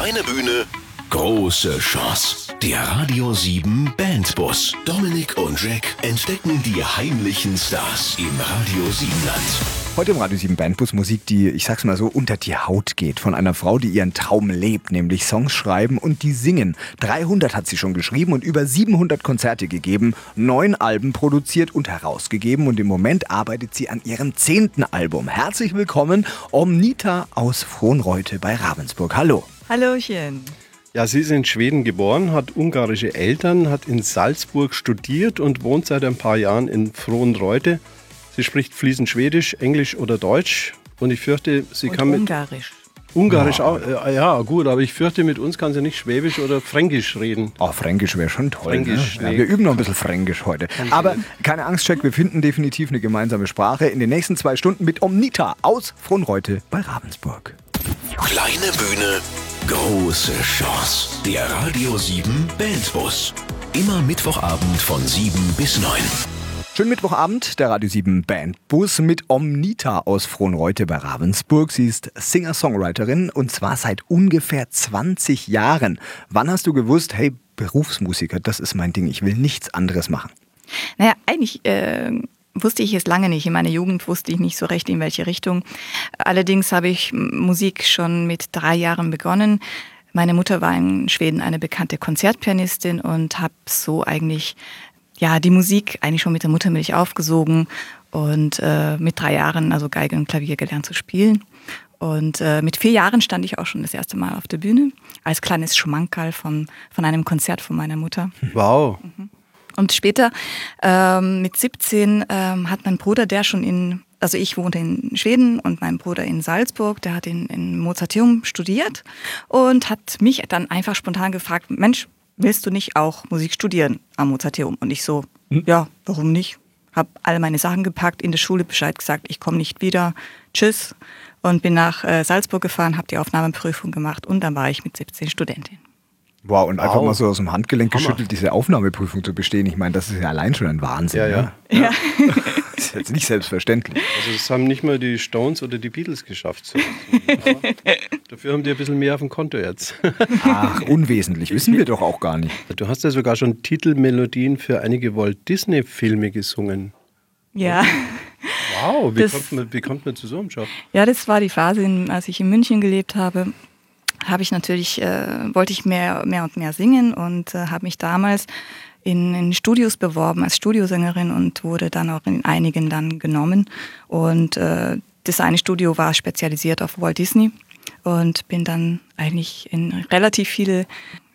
Kleine Bühne, große Chance. Der Radio 7 Bandbus. Dominik und Jack entdecken die heimlichen Stars im Radio 7 Land. Heute im Radio 7 Bandbus Musik, die, ich sag's mal so, unter die Haut geht. Von einer Frau, die ihren Traum lebt, nämlich Songs schreiben und die singen. 300 hat sie schon geschrieben und über 700 Konzerte gegeben, neun Alben produziert und herausgegeben und im Moment arbeitet sie an ihrem zehnten Album. Herzlich willkommen, Omnita aus Frohnreute bei Ravensburg. Hallo. Hallöchen. Ja, sie ist in Schweden geboren, hat ungarische Eltern, hat in Salzburg studiert und wohnt seit ein paar Jahren in Frohnreute. Sie spricht fließend Schwedisch, Englisch oder Deutsch und ich fürchte, sie Und kann mit Ungarisch. Ungarisch auch. Äh, ja, gut, aber ich fürchte, mit uns kann sie nicht Schwäbisch oder Fränkisch reden. Oh, Fränkisch wäre schon toll. Fränkisch, ne? ja, wir üben noch ein bisschen Fränkisch heute. Aber keine Angst, Jack, wir finden definitiv eine gemeinsame Sprache in den nächsten zwei Stunden mit Omnita aus Frohnreute bei Ravensburg. Kleine Bühne, große Chance. Der Radio 7 Bandbus. Immer Mittwochabend von 7 bis 9. Schönen Mittwochabend, der Radio 7 Bandbus mit Omnita aus Frohnreute bei Ravensburg. Sie ist Singer-Songwriterin und zwar seit ungefähr 20 Jahren. Wann hast du gewusst, hey, Berufsmusiker, das ist mein Ding, ich will nichts anderes machen? Naja, eigentlich äh, wusste ich es lange nicht. In meiner Jugend wusste ich nicht so recht, in welche Richtung. Allerdings habe ich Musik schon mit drei Jahren begonnen. Meine Mutter war in Schweden eine bekannte Konzertpianistin und habe so eigentlich ja die Musik eigentlich schon mit der Muttermilch aufgesogen und äh, mit drei Jahren also Geige und Klavier gelernt zu spielen. Und äh, mit vier Jahren stand ich auch schon das erste Mal auf der Bühne als kleines Schmankerl von, von einem Konzert von meiner Mutter. Wow. Und später, ähm, mit 17, ähm, hat mein Bruder, der schon in, also ich wohnte in Schweden und mein Bruder in Salzburg, der hat in, in Mozarteum studiert und hat mich dann einfach spontan gefragt, Mensch, willst du nicht auch Musik studieren am Mozarteum? Und ich so, ja, warum nicht? Hab alle meine Sachen gepackt, in der Schule Bescheid gesagt, ich komme nicht wieder, tschüss. Und bin nach äh, Salzburg gefahren, habe die Aufnahmeprüfung gemacht und dann war ich mit 17 Studentin. Wow, und einfach Wow. mal so aus dem Handgelenk Hammer. geschüttelt, diese Aufnahmeprüfung zu bestehen. Ich meine, das ist ja allein schon ein Wahnsinn. Ja, ja. ne? Ja. Das ist jetzt nicht selbstverständlich. Also das haben nicht mal die Stones oder die Beatles geschafft. So. Dafür haben die ein bisschen mehr auf dem Konto jetzt. Ach, unwesentlich, wissen wir doch auch gar nicht. Du hast ja sogar schon Titelmelodien für einige Walt Disney-Filme gesungen. ja. Wow, wie, Das- kommt man, wie kommt man zu so einem Job? Ja, das war die Phase, in, als ich in München gelebt habe. Habe ich natürlich, äh, wollte ich mehr, mehr und mehr singen und äh, habe mich damals in, in Studios beworben als Studiosängerin und wurde dann auch in einigen dann genommen. Und äh, das eine Studio war spezialisiert auf Walt Disney und bin dann eigentlich in relativ viele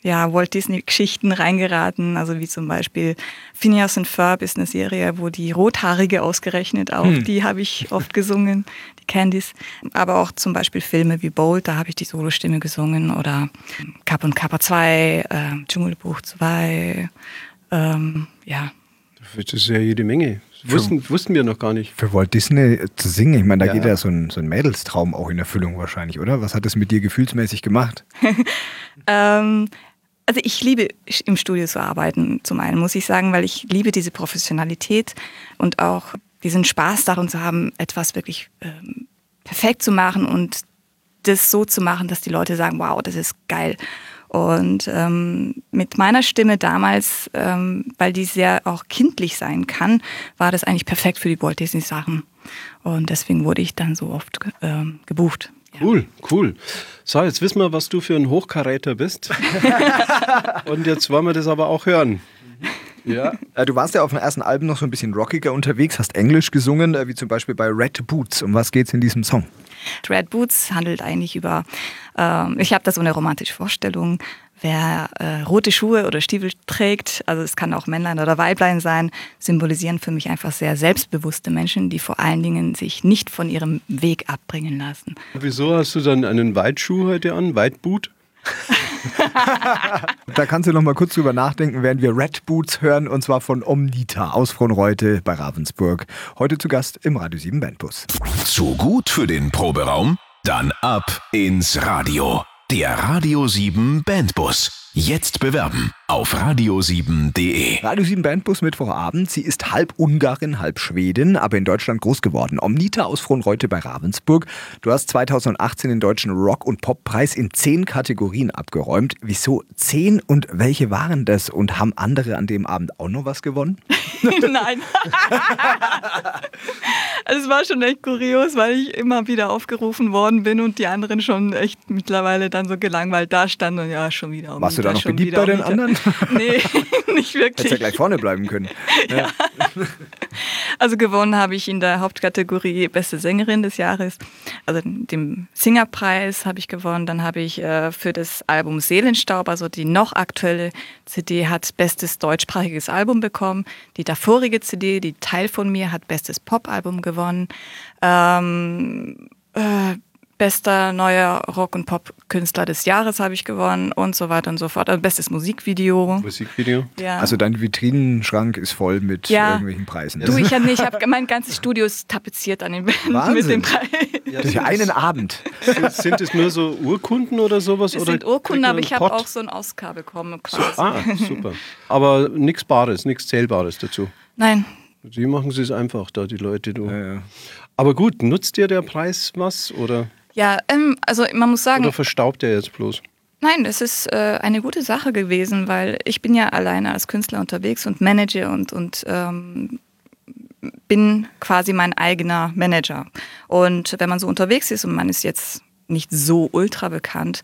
ja, Walt Disney-Geschichten reingeraten, also wie zum Beispiel Phineas and Ferb ist eine Serie, wo die Rothaarige ausgerechnet auch, die habe ich oft gesungen, die Candies. Aber auch zum Beispiel Filme wie Bold, da habe ich die Solostimme gesungen oder Kappa und Kappa 2, äh, Dschungelbuch 2, ähm, ja. Das ist ja jede Menge. Wussten, wussten wir noch gar nicht. Für Walt Disney zu singen, ich meine, da Ja. geht ja so ein, so ein Mädelstraum auch in Erfüllung wahrscheinlich, oder? Was hat das mit dir gefühlsmäßig gemacht? Ähm, also ich liebe im Studio zu arbeiten, zum einen muss ich sagen, weil ich liebe diese Professionalität und auch diesen Spaß darin zu haben, etwas wirklich ähm, perfekt zu machen und das so zu machen, dass die Leute sagen, wow, das ist geil. Und ähm, mit meiner Stimme damals, ähm, weil die sehr auch kindlich sein kann, war das eigentlich perfekt für die Walt Disney Sachen. Und deswegen wurde ich dann so oft ähm, gebucht. Cool, cool. So, jetzt wissen wir, was du für ein Hochkaräter bist. Und jetzt wollen wir das aber auch hören. Ja. Äh, Du warst ja auf dem ersten Album noch so ein bisschen rockiger unterwegs, hast Englisch gesungen, äh, wie zum Beispiel bei Red Boots. Um was geht's in diesem Song? Red Boots handelt eigentlich über, ähm, ich habe da so eine romantische Vorstellung, wer äh, rote Schuhe oder Stiefel trägt, also es kann auch Männlein oder Weiblein sein, symbolisieren für mich einfach sehr selbstbewusste Menschen, die vor allen Dingen sich nicht von ihrem Weg abbringen lassen. Wieso hast du dann einen Weitschuh heute an? Weitboot? Da kannst du noch mal kurz drüber nachdenken, während wir Red Boots hören, und zwar von Omnita aus Frohnreute bei Ravensburg. Heute zu Gast im Radio 7 Bandbus. Zu gut für den Proberaum? Dann ab ins Radio. Der Radio 7 Bandbus. Jetzt bewerben. Auf radio7.de. Radio 7 Bandbus Mittwochabend. Sie ist halb Ungarin, halb Schwedin, aber in Deutschland groß geworden. Omnita aus Frohnreute bei Ravensburg. Du hast 2018 den deutschen Rock- und Poppreis in zehn Kategorien abgeräumt. Wieso zehn und welche waren das? Und haben andere an dem Abend auch noch was gewonnen? Nein. also es war schon echt kurios, weil ich immer wieder aufgerufen worden bin und die anderen schon echt mittlerweile dann so gelangweilt da standen und ja, schon wieder. Warst du da noch beliebt bei den anderen? Nee, nicht wirklich. Hättest ja gleich vorne bleiben können. Ja. Also gewonnen habe ich in der Hauptkategorie Beste Sängerin des Jahres, also dem Singerpreis habe ich gewonnen. Dann habe ich äh, für das Album Seelenstaub, also die noch aktuelle CD, hat Bestes deutschsprachiges Album bekommen. Die davorige CD, die Teil von mir, hat Bestes Popalbum gewonnen. Ähm, äh, Bester neuer Rock- und Pop-Künstler des Jahres habe ich gewonnen und so weiter und so fort. Also bestes Musikvideo. Musikvideo. Ja. Also dein Vitrinenschrank ist voll mit Ja. irgendwelchen Preisen. Du, ich habe nicht, ich mein ganzes Studio ist tapeziert an den Wänden mit dem Preis. Ja, das ist ja einen Abend. Sind, es nur so Urkunden oder sowas? Es oder sind Urkunden, aber ich habe auch so einen Oscar bekommen. Quasi. Ah, super. Aber nichts Bares, nichts Zählbares dazu. Nein, Die machen sie es einfach da, die Leute. Du. Ja, ja. Aber gut, nutzt dir der Preis was oder, ja, ähm, also man muss sagen, oder verstaubt er jetzt bloß? nein, es ist äh, eine gute Sache gewesen, weil ich bin ja alleine als Künstler unterwegs und manage und, und ähm, bin quasi mein eigener Manager. Und wenn man so unterwegs ist und man ist jetzt nicht so ultra bekannt.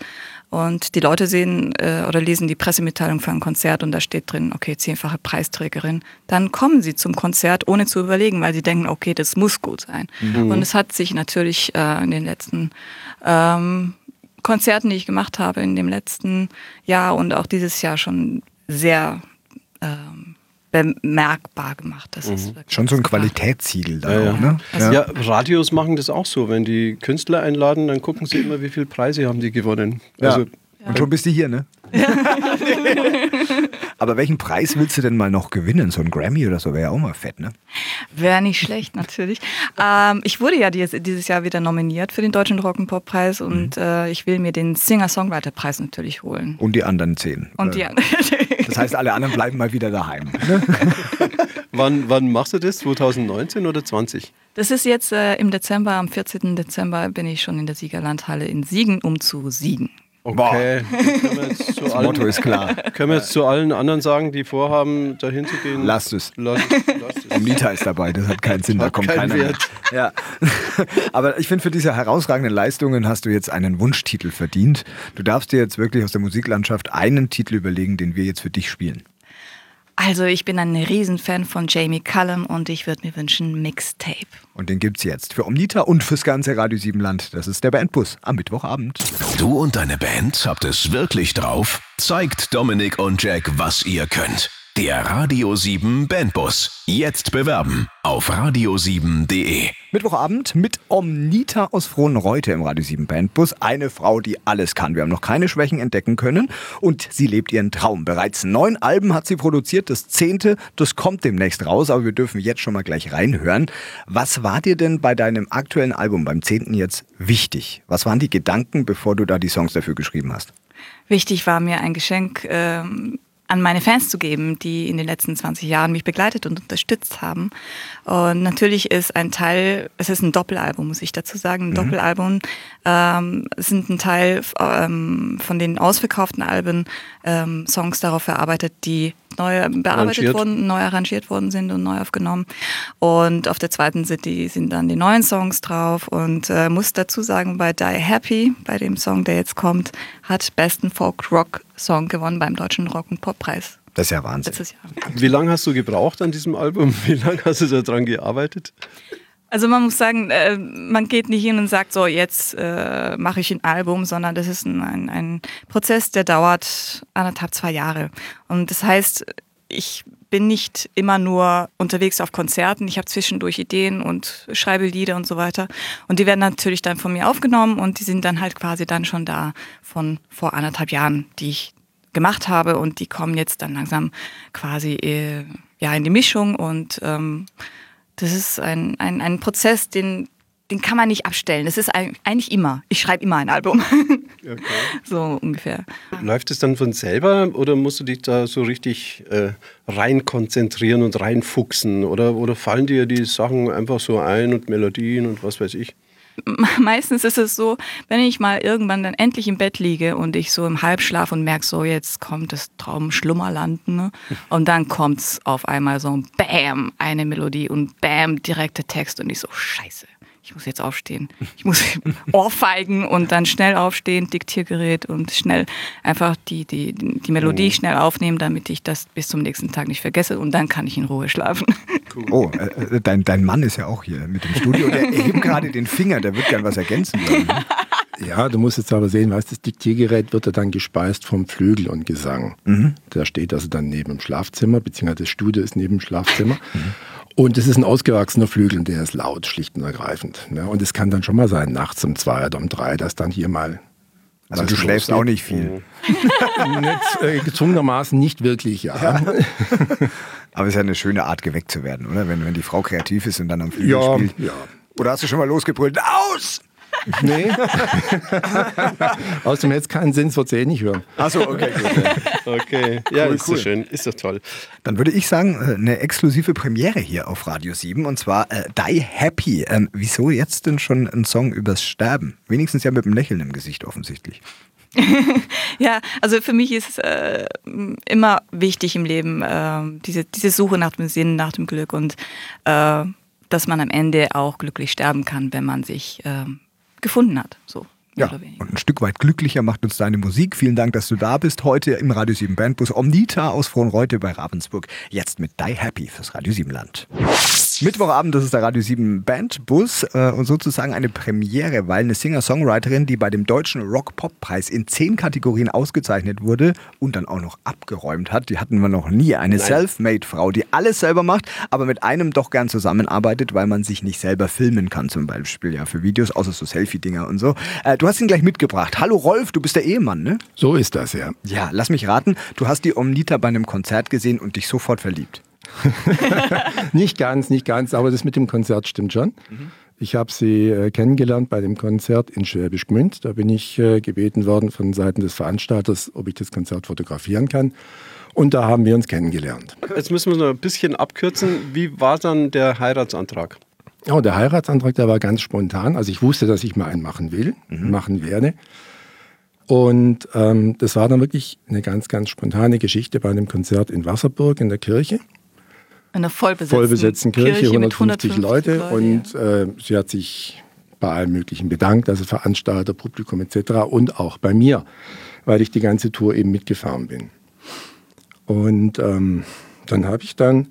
Und die Leute sehen äh, oder lesen die Pressemitteilung für ein Konzert und da steht drin, okay, zehnfache Preisträgerin, dann kommen sie zum Konzert ohne zu überlegen, weil sie denken, okay, das muss gut sein. Und es hat sich natürlich äh, in den letzten ähm, Konzerten, die ich gemacht habe in dem letzten Jahr und auch dieses Jahr schon sehr ähm, bemerkbar gemacht. Das ist wirklich Schon so ein. Qualitätssiegel da Ja, auch, ja. ne? Also- Ja, Radios machen das auch so. Wenn die Künstler einladen, dann gucken sie immer, wie viele Preise haben die gewonnen. Ja. Also, Und schon bist du hier, ne? Aber welchen Preis willst du denn mal noch gewinnen? So ein Grammy oder so wäre ja auch mal fett, ne? Wäre nicht schlecht, natürlich. ähm, ich wurde ja dieses, dieses Jahr wieder nominiert für den Deutschen Rock'n'Pop-Preis und äh, ich will mir den Singer-Songwriter-Preis natürlich holen. Und die anderen zehn. Und Äh, die Das heißt, alle anderen bleiben mal wieder daheim. Ne? wann, wann machst du das? 2019 oder 20? Das ist jetzt äh, im Dezember, am 14. Dezember bin ich schon in der Siegerlandhalle in Siegen, um zu siegen. Okay. Können wir, jetzt zu Das allen, Motto ist klar. können wir jetzt zu allen anderen sagen, die vorhaben, dahin zu gehen? Lasst es. Lass, lass es. Omnita ist dabei, das hat keinen Sinn, da Hat kommt keinen keiner Wert. mehr. Ja. Aber ich finde, für diese herausragenden Leistungen hast du jetzt einen Wunschtitel verdient. Du darfst dir jetzt wirklich aus der Musiklandschaft einen Titel überlegen, den wir jetzt für dich spielen. Also ich bin ein Riesenfan von Jamie Cullum und ich würde mir wünschen Mixtape. Und den gibt's jetzt für Omnita und fürs ganze Radio 7 Land. Das ist der Bandbus am Mittwochabend. Du und deine Band habt es wirklich drauf? Zeigt Dominik und Jack, was ihr könnt. Der Radio 7 Bandbus. Jetzt bewerben auf radio7.de. Mittwochabend mit Omnita aus Frohnreute im Radio 7 Bandbus. Eine Frau, die alles kann. Wir haben noch keine Schwächen entdecken können und sie lebt ihren Traum. Bereits neun Alben hat sie produziert. Das zehnte, das kommt demnächst raus, aber wir dürfen jetzt schon mal gleich reinhören. Was war dir denn bei deinem aktuellen Album, beim zehnten jetzt, wichtig? Was waren die Gedanken, bevor du da die Songs dafür geschrieben hast? Wichtig war mir ein Geschenk ähm, an meine Fans zu geben, die in den letzten 20 Jahren mich begleitet und unterstützt haben. Und natürlich ist ein Teil, es ist ein Doppelalbum, muss ich dazu sagen, ein Doppelalbum. Ähm, sind ein Teil ähm, von den ausverkauften Alben ähm, Songs darauf verarbeitet, die neu bearbeitet Arrangiert. wurden, neu arrangiert worden sind und neu aufgenommen. Und auf der zweiten sind, die, sind dann die neuen Songs drauf. Und äh, muss dazu sagen, bei Die Happy, bei dem Song, der jetzt kommt, hat besten Folk-Rock-Song gewonnen beim Deutschen Rock- und Pop-Preis Das ist ja Wahnsinn. letztes Jahr. Wie lange hast du gebraucht an diesem Album? Wie lange hast du daran gearbeitet? Also man muss sagen, äh, man geht nicht hin und sagt, so jetzt äh, mache ich ein Album, sondern das ist ein, ein, Prozess, der dauert anderthalb, zwei Jahre. Und das heißt, ich bin nicht immer nur unterwegs auf Konzerten, ich habe zwischendurch Ideen und schreibe Lieder und so weiter. Und die werden natürlich dann von mir aufgenommen und die sind dann halt quasi dann schon da von vor anderthalb Jahren, die ich gemacht habe und die kommen jetzt dann langsam quasi äh, ja in die Mischung und ähm, das ist ein, ein, ein Prozess, den, den kann man nicht abstellen. Das ist eigentlich immer. Ich schreibe immer ein Album. Okay. So ungefähr. Läuft es dann von selber oder musst du dich da so richtig äh, rein konzentrieren und reinfuchsen? Oder, oder fallen dir die Sachen einfach so ein und Melodien und was weiß ich? meistens ist es so, wenn ich mal irgendwann dann endlich im Bett liege und ich so im Halbschlaf und merke, so jetzt kommt das Traumschlummerland, ne? Und dann kommt es auf einmal so ein Bam, eine Melodie und Bam, direkter Text und ich so, scheiße ich muss jetzt aufstehen. Ich muss ohrfeigen und dann schnell aufstehen, Diktiergerät und schnell einfach die, die, die Melodie oh. schnell aufnehmen, damit ich das bis zum nächsten Tag nicht vergesse und dann kann ich in Ruhe schlafen. Cool. Oh, äh, äh, dein, dein Mann ist ja auch hier mit dem Studio. Der erhebt gerade den Finger, der wird gern was ergänzen wollen. Ne? Ja, du musst jetzt aber sehen, weißt, das Diktiergerät wird ja dann gespeist vom Flügel und Gesang. Mhm. Der steht also dann neben dem Schlafzimmer, beziehungsweise das Studio ist neben dem Schlafzimmer. Mhm. Und es ist ein ausgewachsener Flügel und der ist laut, schlicht und ergreifend. Ne? Und es kann dann schon mal sein, nachts um zwei oder um drei, dass dann hier mal. Also du schläfst losgeht. auch nicht viel. nicht, äh, gezwungenermaßen nicht wirklich, ja. ja. Aber es ist ja eine schöne Art, geweckt zu werden, oder? Wenn, wenn die Frau kreativ ist und dann am Flügel ja, spielt. Ja. Oder hast du schon mal losgebrüllt? Aus! Nee. Außerdem hätte es keinen Sinn, so eh nicht hören. Achso, okay, gut. Okay, ja, cool, ist cool. so schön, ist doch toll. Dann würde ich sagen, äh, eine exklusive Premiere hier auf Radio 7 und zwar äh, Die Happy. Ähm, wieso jetzt denn schon ein Song übers Sterben? Wenigstens ja mit einem Lächeln im Gesicht offensichtlich. ja, also für mich ist äh, immer wichtig im Leben äh, diese, diese Suche nach dem Sinn, nach dem Glück und äh, dass man am Ende auch glücklich sterben kann, wenn man sich ähm, gefunden hat. So. Ja, und ein Stück weit glücklicher macht uns deine Musik. Vielen Dank, dass du da bist. Heute im Radio 7 Bandbus Omnita aus Frohnreute bei Ravensburg. Jetzt mit Die Happy fürs Radio 7 Land. Mittwochabend, das ist der Radio 7 Bandbus äh, und sozusagen eine Premiere, weil eine Singer-Songwriterin, die bei dem Deutschen Rock-Pop-Preis in zehn Kategorien ausgezeichnet wurde und dann auch noch abgeräumt hat, die hatten wir noch nie. Eine Self-Made-Frau, die alles selber macht, aber mit einem doch gern zusammenarbeitet, weil man sich nicht selber filmen kann, zum Beispiel ja für Videos, außer so Selfie-Dinger und so. Äh, du hast ihn gleich mitgebracht. Hallo Rolf, du bist der Ehemann, ne? So ist das, ja. Ja, lass mich raten, du hast die Omnita bei einem Konzert gesehen und dich sofort verliebt. nicht ganz, nicht ganz, aber das mit dem Konzert stimmt schon. Mhm. Ich habe sie äh, kennengelernt bei dem Konzert in Schwäbisch Gmünd. Da bin ich äh, gebeten worden von Seiten des Veranstalters, ob ich das Konzert fotografieren kann. Und da haben wir uns kennengelernt. Jetzt müssen wir noch ein bisschen abkürzen. Wie war dann der Heiratsantrag? Oh, der Heiratsantrag, der war ganz spontan. Also ich wusste, dass ich mal einen machen will, mhm. machen werde. Und ähm, das war dann wirklich eine ganz, ganz spontane Geschichte bei einem Konzert in Wasserburg in der Kirche einer vollbesetzten, vollbesetzten Kirche, Kirche 150, 150 Leute. Leute. Und äh, sie hat sich bei allem Möglichen bedankt, also Veranstalter, Publikum etc. und auch bei mir, weil ich die ganze Tour eben mitgefahren bin. Und ähm, dann habe ich dann,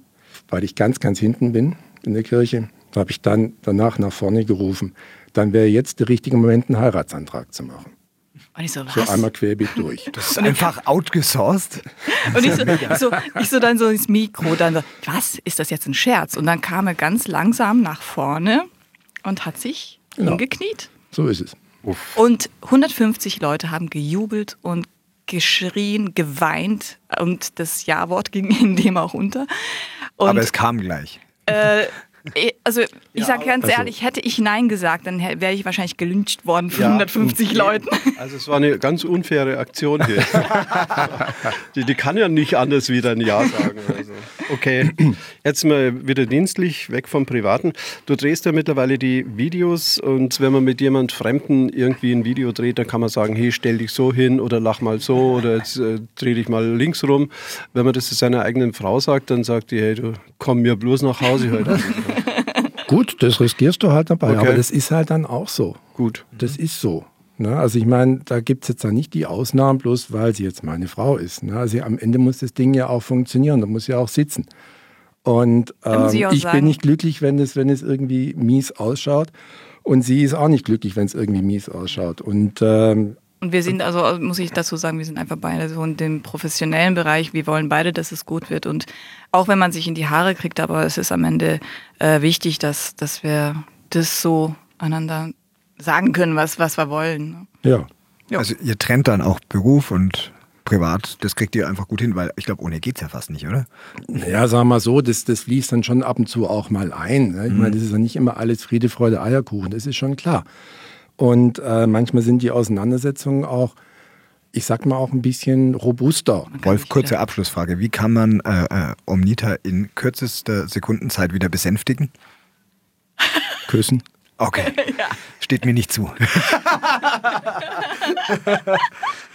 weil ich ganz, ganz hinten bin in der Kirche, habe ich dann danach nach vorne gerufen, dann wäre jetzt der richtige Moment, einen Heiratsantrag zu machen. Und ich so, was? So einmal querbeet durch. Das ist einfach outgesourced. Und ich so, so, ich so dann so ins Mikro, dann so, was, ist das jetzt ein Scherz? Und dann kam er ganz langsam nach vorne und hat sich genau. hingekniet. So ist es. Uff. Und 150 Leute haben gejubelt und geschrien, geweint und das Ja-Wort ging in dem auch unter. Und, Aber es kam gleich. Äh, also ich ja, sage ganz also, ehrlich, hätte ich Nein gesagt, dann wäre ich wahrscheinlich gelyncht worden von ja, 150 Leuten. Also es war eine ganz unfaire Aktion hier. die, die, kann ja nicht anders wieder ein Ja sagen. Also. Okay, jetzt mal wieder dienstlich, weg vom Privaten. Du drehst ja mittlerweile die Videos und wenn man mit jemand Fremden irgendwie ein Video dreht, dann kann man sagen, hey, stell dich so hin oder lach mal so oder jetzt äh, dreh dich mal links rum. Wenn man das zu seiner eigenen Frau sagt, dann sagt die, hey, du komm mir bloß nach Hause heute. Gut, das riskierst du halt dabei, okay. aber das ist halt dann auch so. Gut. Das ist so. Ne? Also ich meine, da gibt es jetzt dann nicht die Ausnahmen, bloß weil sie jetzt meine Frau ist. Ne? Also am Ende muss das Ding ja auch funktionieren, da muss ja auch sitzen. Und ähm, ich sagen. bin nicht glücklich, wenn es, wenn es irgendwie mies ausschaut. Und sie ist auch nicht glücklich, wenn es irgendwie mies ausschaut. Und ähm, und wir sind also, muss ich dazu sagen, wir sind einfach beide so in dem professionellen Bereich. Wir wollen beide, dass es gut wird. Und auch wenn man sich in die Haare kriegt, aber es ist am Ende äh, wichtig, dass, dass wir das so einander sagen können, was, was wir wollen. Ja. ja. Also ihr trennt dann auch Beruf und privat, das kriegt ihr einfach gut hin, weil ich glaube, ohne geht es ja fast nicht, oder? Ja, sagen wir mal so, das, das fließt dann schon ab und zu auch mal ein. Ne? Ich mhm. meine, das ist ja nicht immer alles Friede, Freude, Eierkuchen, das ist schon klar. Und äh, manchmal sind die Auseinandersetzungen auch, ich sag mal, auch ein bisschen robuster. Wolf, kurze Abschlussfrage. Wie kann man äh, äh, Omnita in kürzester Sekundenzeit wieder besänftigen? Küssen. Okay. ja. Steht mir nicht zu.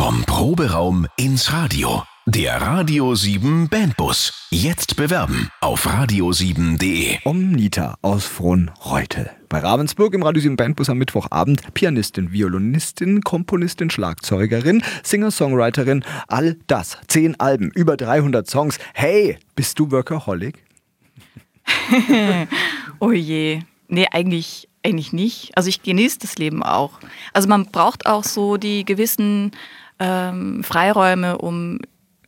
Vom Proberaum ins Radio. Der Radio 7 Bandbus. Jetzt bewerben auf radio7.de. Omnita aus Frohnreutel. Bei Ravensburg im Radio 7 Bandbus am Mittwochabend Pianistin, Violinistin, Komponistin, Schlagzeugerin, Singer-Songwriterin, all das. Zehn Alben, über 300 Songs. Hey, bist du Workaholic? oh je. Nee, eigentlich, eigentlich nicht. Also ich genieße das Leben auch. Also man braucht auch so die gewissen ähm, Freiräume, um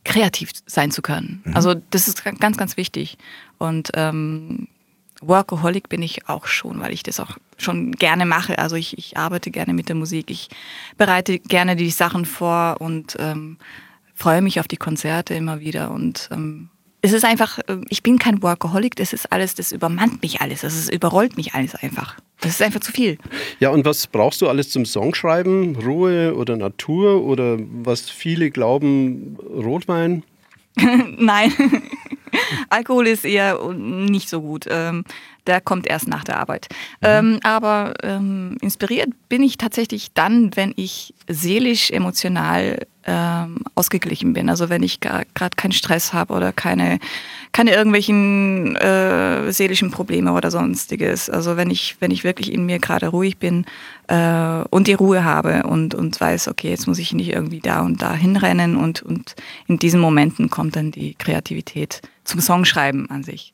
kreativ sein zu können. Mhm. Also das ist ganz, ganz wichtig. Und ähm, Workaholic bin ich auch schon, weil ich das auch schon gerne mache. Also ich, ich arbeite gerne mit der Musik, ich bereite gerne die Sachen vor und ähm, freue mich auf die Konzerte immer wieder. Und ähm, es ist einfach, äh, ich bin kein Workaholic, das ist alles, das übermannt mich alles, das ist, überrollt mich alles einfach. Das ist einfach zu viel. Ja, und was brauchst du alles zum Songschreiben? Ruhe oder Natur oder was viele glauben, Rotwein? Nein, Alkohol ist eher nicht so gut. Ähm, der kommt erst nach der Arbeit. Mhm. Ähm, aber ähm, inspiriert bin ich tatsächlich dann, wenn ich seelisch, emotional ähm, ausgeglichen bin. Also wenn ich gerade keinen Stress habe oder keine, keine irgendwelchen äh, seelischen Probleme oder sonstiges. Also wenn ich, wenn ich wirklich in mir gerade ruhig bin äh, und die Ruhe habe und, und weiß, okay, jetzt muss ich nicht irgendwie da und da hinrennen und, und in diesen Momenten kommt dann die Kreativität zum Songschreiben an sich.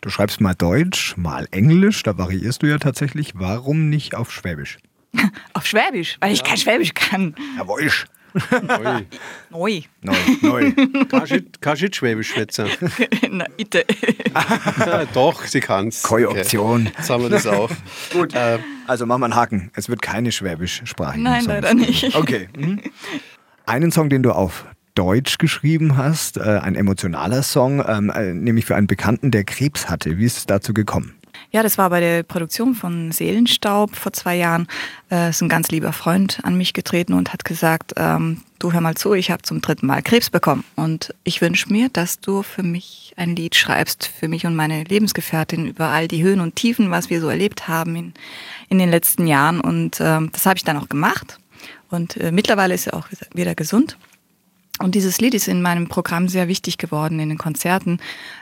Du schreibst mal Deutsch, mal Englisch, da variierst du ja tatsächlich. Warum nicht auf Schwäbisch? auf Schwäbisch? Weil ich kein Schwäbisch kann. Ja, Woisch. Neu. Neu. Neu. Neu. Kannst du Schwäbisch schwätzen? Na, bitte. ja, doch, sie kann's. Keine Option. Okay. Jetzt haben wir das auch. Gut. Äh, also machen wir einen Haken. Es wird keine Schwäbisch-Sprache. Nein, leider nicht. Okay. Mhm. Einen Song, den du auf Deutsch geschrieben hast, äh, ein emotionaler Song, ähm, äh, nämlich für einen Bekannten, der Krebs hatte. Wie ist es dazu gekommen? Ja, das war bei der Produktion von Seelenstaub vor zwei Jahren. Äh, ist ein ganz lieber Freund an mich getreten und hat gesagt, ähm, du hör mal zu, ich habe zum dritten Mal Krebs bekommen und ich wünsche mir, dass du für mich ein Lied schreibst, für mich und meine Lebensgefährtin über all die Höhen und Tiefen, was wir so erlebt haben in, in den letzten Jahren. Und ähm, das habe ich dann auch gemacht. Und äh, mittlerweile ist er auch wieder gesund. Und dieses Lied ist in meinem Programm sehr wichtig geworden in den Konzerten.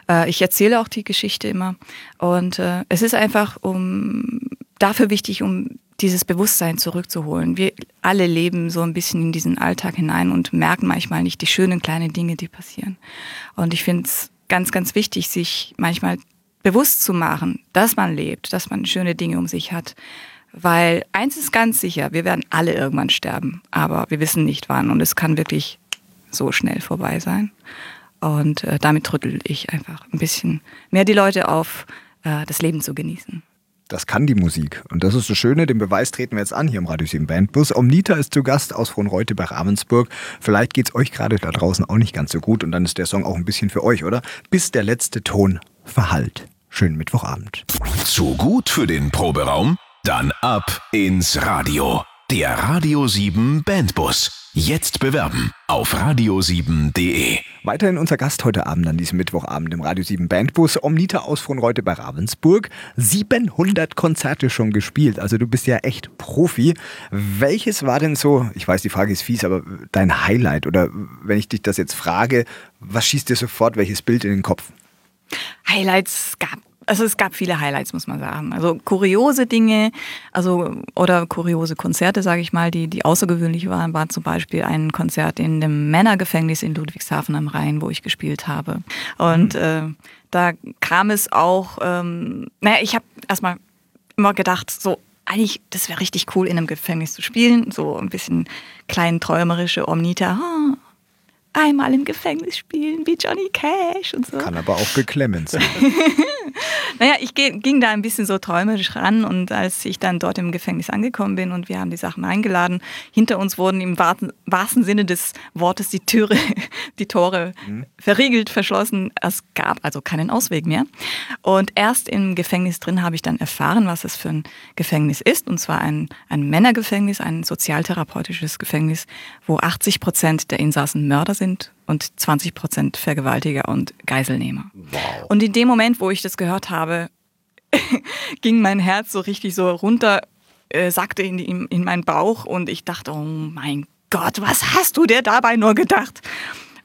Äh, ich erzähle auch die Geschichte immer. Und äh, es ist einfach um, dafür wichtig, um dieses Bewusstsein zurückzuholen. Wir alle leben so ein bisschen in diesen Alltag hinein und merken manchmal nicht die schönen kleinen Dinge, die passieren. Und ich finde es ganz, ganz wichtig, sich manchmal bewusst zu machen, dass man lebt, dass man schöne Dinge um sich hat. Weil eins ist ganz sicher, wir werden alle irgendwann sterben, aber wir wissen nicht wann. Und es kann wirklich so schnell vorbei sein. Und äh, damit rüttel ich einfach ein bisschen mehr die Leute auf, äh, das Leben zu genießen. Das kann die Musik. Und das ist das Schöne, den Beweis treten wir jetzt an hier im Radio 7 Bandbus. Omnita ist zu Gast aus Frohnreute bei Ravensburg. Vielleicht geht es euch gerade da draußen auch nicht ganz so gut und dann ist der Song auch ein bisschen für euch, oder? Bis der letzte Ton verhallt. Schönen Mittwochabend. Zu gut für den Proberaum? Dann ab ins Radio. Der Radio 7 Bandbus. Jetzt bewerben auf radio7.de. Weiterhin unser Gast heute Abend an diesem Mittwochabend im Radio 7 Bandbus. Omnita aus von Reute bei Ravensburg. 700 Konzerte schon gespielt. Also du bist ja echt Profi. Welches war denn so, ich weiß, die Frage ist fies, aber dein Highlight? Oder wenn ich dich das jetzt frage, was schießt dir sofort welches Bild in den Kopf? Highlights gab also es gab viele Highlights, muss man sagen. Also kuriose Dinge, also oder kuriose Konzerte, sage ich mal, die, die außergewöhnlich waren, war zum Beispiel ein Konzert in dem Männergefängnis in Ludwigshafen am Rhein, wo ich gespielt habe. Und mhm. äh, da kam es auch, ähm, naja, ich habe erstmal immer gedacht, so eigentlich, das wäre richtig cool, in einem Gefängnis zu spielen, so ein bisschen klein träumerische Omnita. Oh, einmal im Gefängnis spielen wie Johnny Cash und so. Kann aber auch beklemmend sein. naja, ich ging da ein bisschen so träumerisch ran und als ich dann dort im Gefängnis angekommen bin und wir haben die Sachen eingeladen, hinter uns wurden im wahrsten Sinne des Wortes die Türe, die Tore mhm. verriegelt, verschlossen. Es gab also keinen Ausweg mehr. Und erst im Gefängnis drin habe ich dann erfahren, was es für ein Gefängnis ist. Und zwar ein, ein Männergefängnis, ein sozialtherapeutisches Gefängnis, wo 80 Prozent der Insassen Mörder sind und 20 Prozent Vergewaltiger und Geiselnehmer. Wow. Und in dem Moment, wo ich das gehört habe, ging mein Herz so richtig so runter, äh, sackte in, in, in meinen Bauch und ich dachte, oh mein Gott, was hast du dir dabei nur gedacht?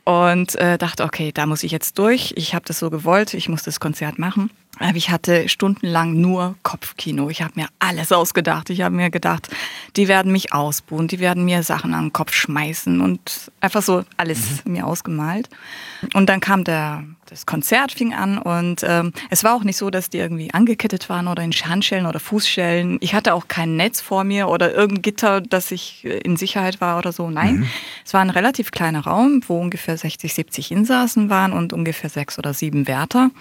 Und äh, dachte, okay, da muss ich jetzt durch. Ich habe das so gewollt, ich muss das Konzert machen. Ich hatte stundenlang nur Kopfkino. Ich habe mir alles ausgedacht. Ich habe mir gedacht, die werden mich ausbuhen, die werden mir Sachen an den Kopf schmeißen und einfach so alles mhm. mir ausgemalt. Und dann kam der, das Konzert fing an und ähm, es war auch nicht so, dass die irgendwie angekettet waren oder in Handschellen oder Fußschellen. Ich hatte auch kein Netz vor mir oder irgendein Gitter, dass ich in Sicherheit war oder so. Nein, mhm. es war ein relativ kleiner Raum, wo ungefähr 60, 70 Insassen waren und ungefähr sechs oder sieben Wärter.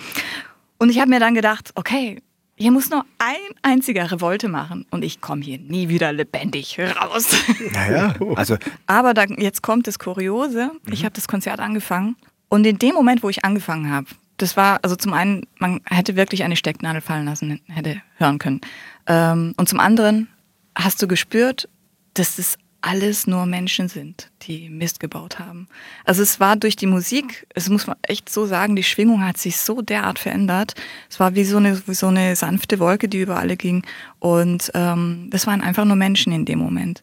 Und ich habe mir dann gedacht, okay, hier muss nur ein einziger Revolte machen und ich komme hier nie wieder lebendig raus. Naja, also. Aber da, jetzt kommt das Kuriose. Mhm. Ich habe das Konzert angefangen und in dem Moment, wo ich angefangen habe, das war, also zum einen, man hätte wirklich eine Stecknadel fallen lassen, hätte hören können. Ähm, und zum anderen hast du gespürt, dass es alles nur Menschen sind, die Mist gebaut haben. Also es war durch die Musik, es muss man echt so sagen, die Schwingung hat sich so derart verändert. Es war wie so eine, wie so eine sanfte Wolke, die über alle ging. Und ähm, das waren einfach nur Menschen in dem Moment.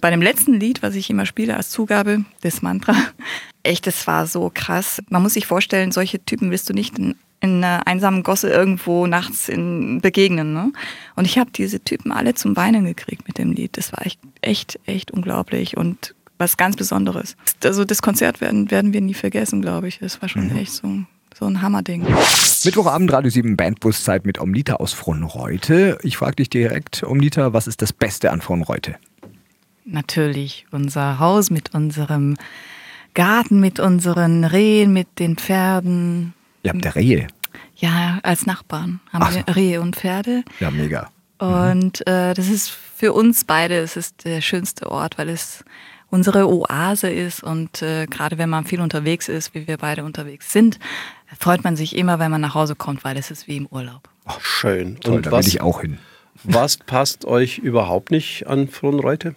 Bei dem letzten Lied, was ich immer spiele als Zugabe, das Mantra, echt, das war so krass. Man muss sich vorstellen, solche Typen willst du nicht in in einer einsamen Gosse irgendwo nachts in, begegnen. Ne? Und ich habe diese Typen alle zum Weinen gekriegt mit dem Lied. Das war echt, echt, echt unglaublich und was ganz Besonderes. Also das Konzert werden, werden wir nie vergessen, glaube ich. Das war schon mhm. echt so, so ein Hammerding. Mittwochabend Radio 7 Bandbuszeit mit Omnita aus Frohnreute. Ich frage dich direkt, Omnita, was ist das Beste an Frohnreute? Natürlich unser Haus mit unserem Garten, mit unseren Rehen, mit den Pferden, Ihr habt ja Rehe. Ja, als Nachbarn haben Ach. wir Rehe und Pferde. Ja, mega. Und äh, das ist für uns beide, es ist der schönste Ort, weil es unsere Oase ist und äh, gerade wenn man viel unterwegs ist, wie wir beide unterwegs sind, freut man sich immer, wenn man nach Hause kommt, weil es ist wie im Urlaub. Ach, schön. Toll, und da was, will ich auch hin. Was passt euch überhaupt nicht an Frohnreute?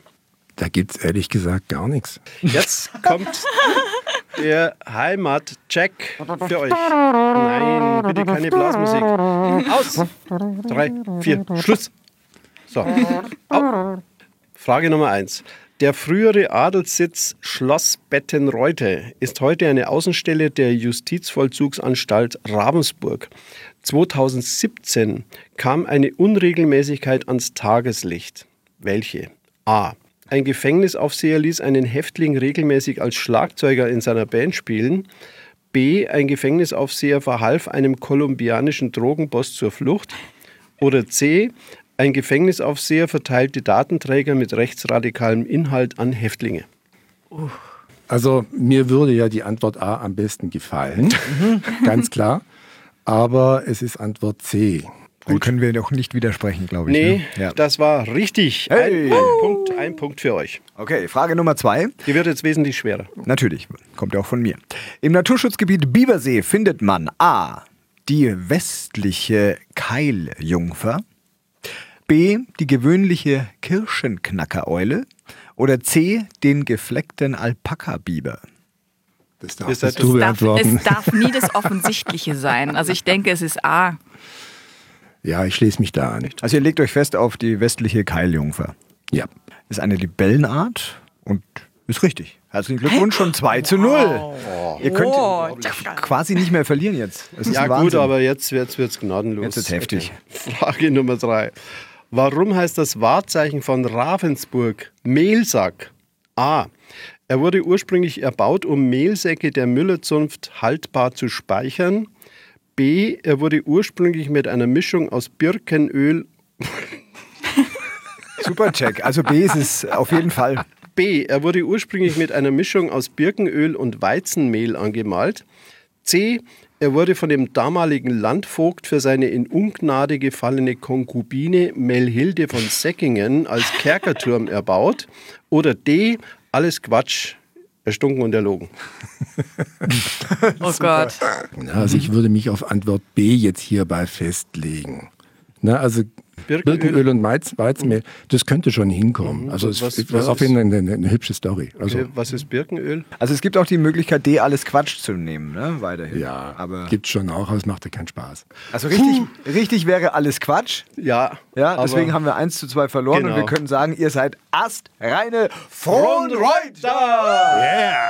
Da gibt es ehrlich gesagt gar nichts. Jetzt kommt der Heimatcheck für euch. Nein, bitte keine Blasmusik. Aus! Drei, vier, Schluss. So. Au. Frage Nummer eins. Der frühere Adelssitz Schloss Bettenreute ist heute eine Außenstelle der Justizvollzugsanstalt Ravensburg. 2017 kam eine Unregelmäßigkeit ans Tageslicht. Welche? A. Ein Gefängnisaufseher ließ einen Häftling regelmäßig als Schlagzeuger in seiner Band spielen. B. Ein Gefängnisaufseher verhalf einem kolumbianischen Drogenboss zur Flucht. Oder C. Ein Gefängnisaufseher verteilte Datenträger mit rechtsradikalem Inhalt an Häftlinge. Also mir würde ja die Antwort A am besten gefallen, mhm. ganz klar. Aber es ist Antwort C. Dann können wir doch nicht widersprechen, glaube ich. Nee, ne? ja. das war richtig. Hey. Ein, ein, Punkt, ein Punkt für euch. Okay, Frage Nummer zwei. Die wird jetzt wesentlich schwerer. Natürlich, kommt ja auch von mir. Im Naturschutzgebiet Bibersee findet man A. Die westliche Keiljungfer. B. Die gewöhnliche Kirschenknackereule. Oder C. Den gefleckten Alpaka-Biber. Das darf, das du darf, es darf nie das Offensichtliche sein. Also ich denke, es ist A. Ja, ich schließe mich da an. Also ihr legt euch fest auf die westliche Keiljungfer. Ja. Ist eine Libellenart und ist richtig. Herzlichen Glückwunsch, schon 2 zu 0. Wow. Ihr könnt oh, quasi nicht mehr verlieren jetzt. ja gut, aber jetzt, jetzt wird es gnadenlos. Jetzt ist heftig. Okay. Frage Nummer 3. Warum heißt das Wahrzeichen von Ravensburg Mehlsack? A. Er wurde ursprünglich erbaut, um Mehlsäcke der Müllerzunft haltbar zu speichern. B. Er wurde ursprünglich mit einer Mischung aus Birkenöl. Super Check. Also B ist es auf jeden Fall. B. Er wurde ursprünglich mit einer Mischung aus Birkenöl und Weizenmehl angemalt. C. Er wurde von dem damaligen Landvogt für seine in Ungnade gefallene Konkubine Melhilde von Säckingen als Kerkerturm erbaut. Oder D. Alles Quatsch, erstunken und erlogen. oh Gott. Also ich würde mich auf Antwort B jetzt hierbei festlegen. Na, also Birkenöl, Birkenöl und Weiz, Weizenmehl, das könnte schon hinkommen. Mhm. Also es was, ist auf jeden Fall eine, eine, eine, hübsche Story. Also, okay, was ist Birkenöl? Also es gibt auch die Möglichkeit, D alles Quatsch zu nehmen, ne? weiterhin. Ja, aber gibt schon auch, aber es macht ja keinen Spaß. Also richtig, richtig wäre alles Quatsch. Ja. Ja, deswegen haben wir 1 zu 2 verloren genau. und wir können sagen, ihr seid astreine Fronreuter! Yeah!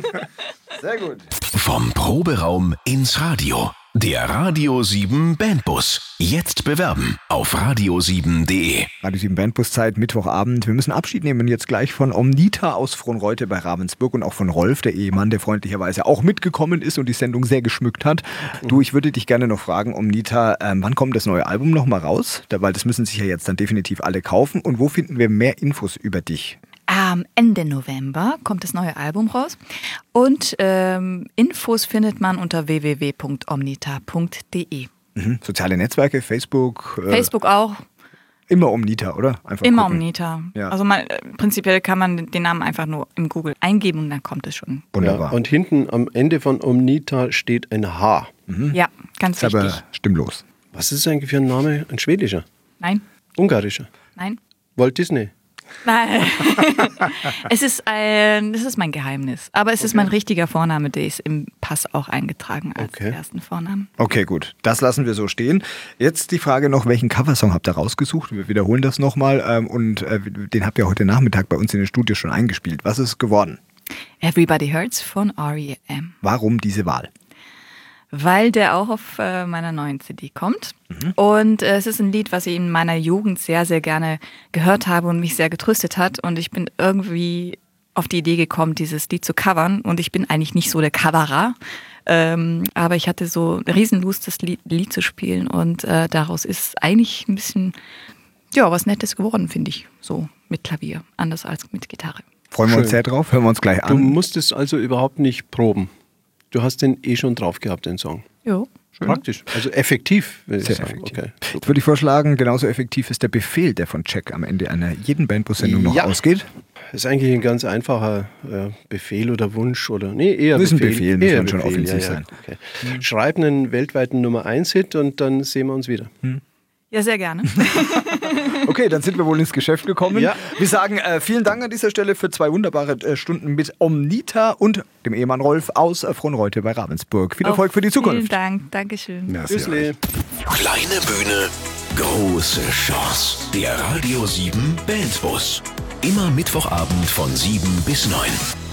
Sehr gut. Vom Proberaum ins Radio. Der Radio 7 Bandbus. Jetzt bewerben auf radio7.de. Radio 7 Bandbus Zeit, Mittwochabend. Wir müssen Abschied nehmen jetzt gleich von Omnita aus Frohnreute bei Ravensburg und auch von Rolf, der Ehemann, der freundlicherweise auch mitgekommen ist und die Sendung sehr geschmückt hat. Du, ich würde dich gerne noch fragen, Omnita, ähm, wann kommt das neue Album nochmal raus? Weil das müssen sich ja jetzt dann definitiv alle kaufen. Und wo finden wir mehr Infos über dich? Am Ende November kommt das neue Album raus und ähm, Infos findet man unter www.omnita.de. Mhm. Soziale Netzwerke, Facebook. Äh, Facebook auch. Immer Omnita, oder? Einfach immer gucken. Omnita. Ja. Also mal, äh, prinzipiell kann man den Namen einfach nur im Google eingeben und dann kommt es schon. Wunderbar. Ja, und hinten am Ende von Omnita steht ein H. Mhm. Ja, ganz ist wichtig. aber stimmlos. Was ist eigentlich für ein Name? Ein schwedischer? Nein. Ungarischer? Nein. Walt Disney? Nein. es, ist ein, das ist mein Geheimnis. Aber es okay. ist mein richtiger Vorname, der ist im Pass auch eingetragen als okay. ersten Vornamen. Okay, gut. Das lassen wir so stehen. Jetzt die Frage noch, welchen Coversong habt ihr rausgesucht? Wir wiederholen das nochmal. Ähm, und äh, den habt ihr heute Nachmittag bei uns in den Studio schon eingespielt. Was ist geworden? Everybody Hurts von R.E.M. Warum diese Wahl? Weil der auch auf äh, meiner neuen CD kommt. Mhm. Und äh, es ist ein Lied, was ich in meiner Jugend sehr, sehr gerne gehört habe und mich sehr getröstet hat. Und ich bin irgendwie auf die Idee gekommen, dieses Lied zu covern. Und ich bin eigentlich nicht so der Coverer. Ähm, aber ich hatte so Riesenlust, das Lied, Lied zu spielen. Und äh, daraus ist eigentlich ein bisschen, ja, was Nettes geworden, finde ich. So mit Klavier, anders als mit Gitarre. Freuen wir Schön. uns sehr drauf, hören wir uns gleich an. Du musstest also überhaupt nicht proben. Du hast den eh schon drauf gehabt, den Song. Ja. Praktisch, also effektiv. Sehr effektiv. Okay, Jetzt würde ich vorschlagen, genauso effektiv ist der Befehl, der von Check am Ende einer jeden Bandbus-Sendung noch ja. ausgeht. Das ist eigentlich ein ganz einfacher äh, Befehl oder Wunsch oder nee, eher das ist Befehl. Ein Befehl, muss man schon offensiv ja, ja. sein. Okay. Mhm. Schreib einen weltweiten Nummer 1 Hit und dann sehen wir uns wieder. Mhm. Ja, sehr gerne. okay, dann sind wir wohl ins Geschäft gekommen. Ja. Wir sagen äh, vielen Dank an dieser Stelle für zwei wunderbare äh, Stunden mit Omnita und dem Ehemann Rolf aus äh, Frohnreute bei Ravensburg. Viel Erfolg für die Zukunft. Vielen Dank, Dankeschön. Merci. Kleine Bühne, große Chance. Der Radio 7 Bandbus. Immer Mittwochabend von 7 bis 9.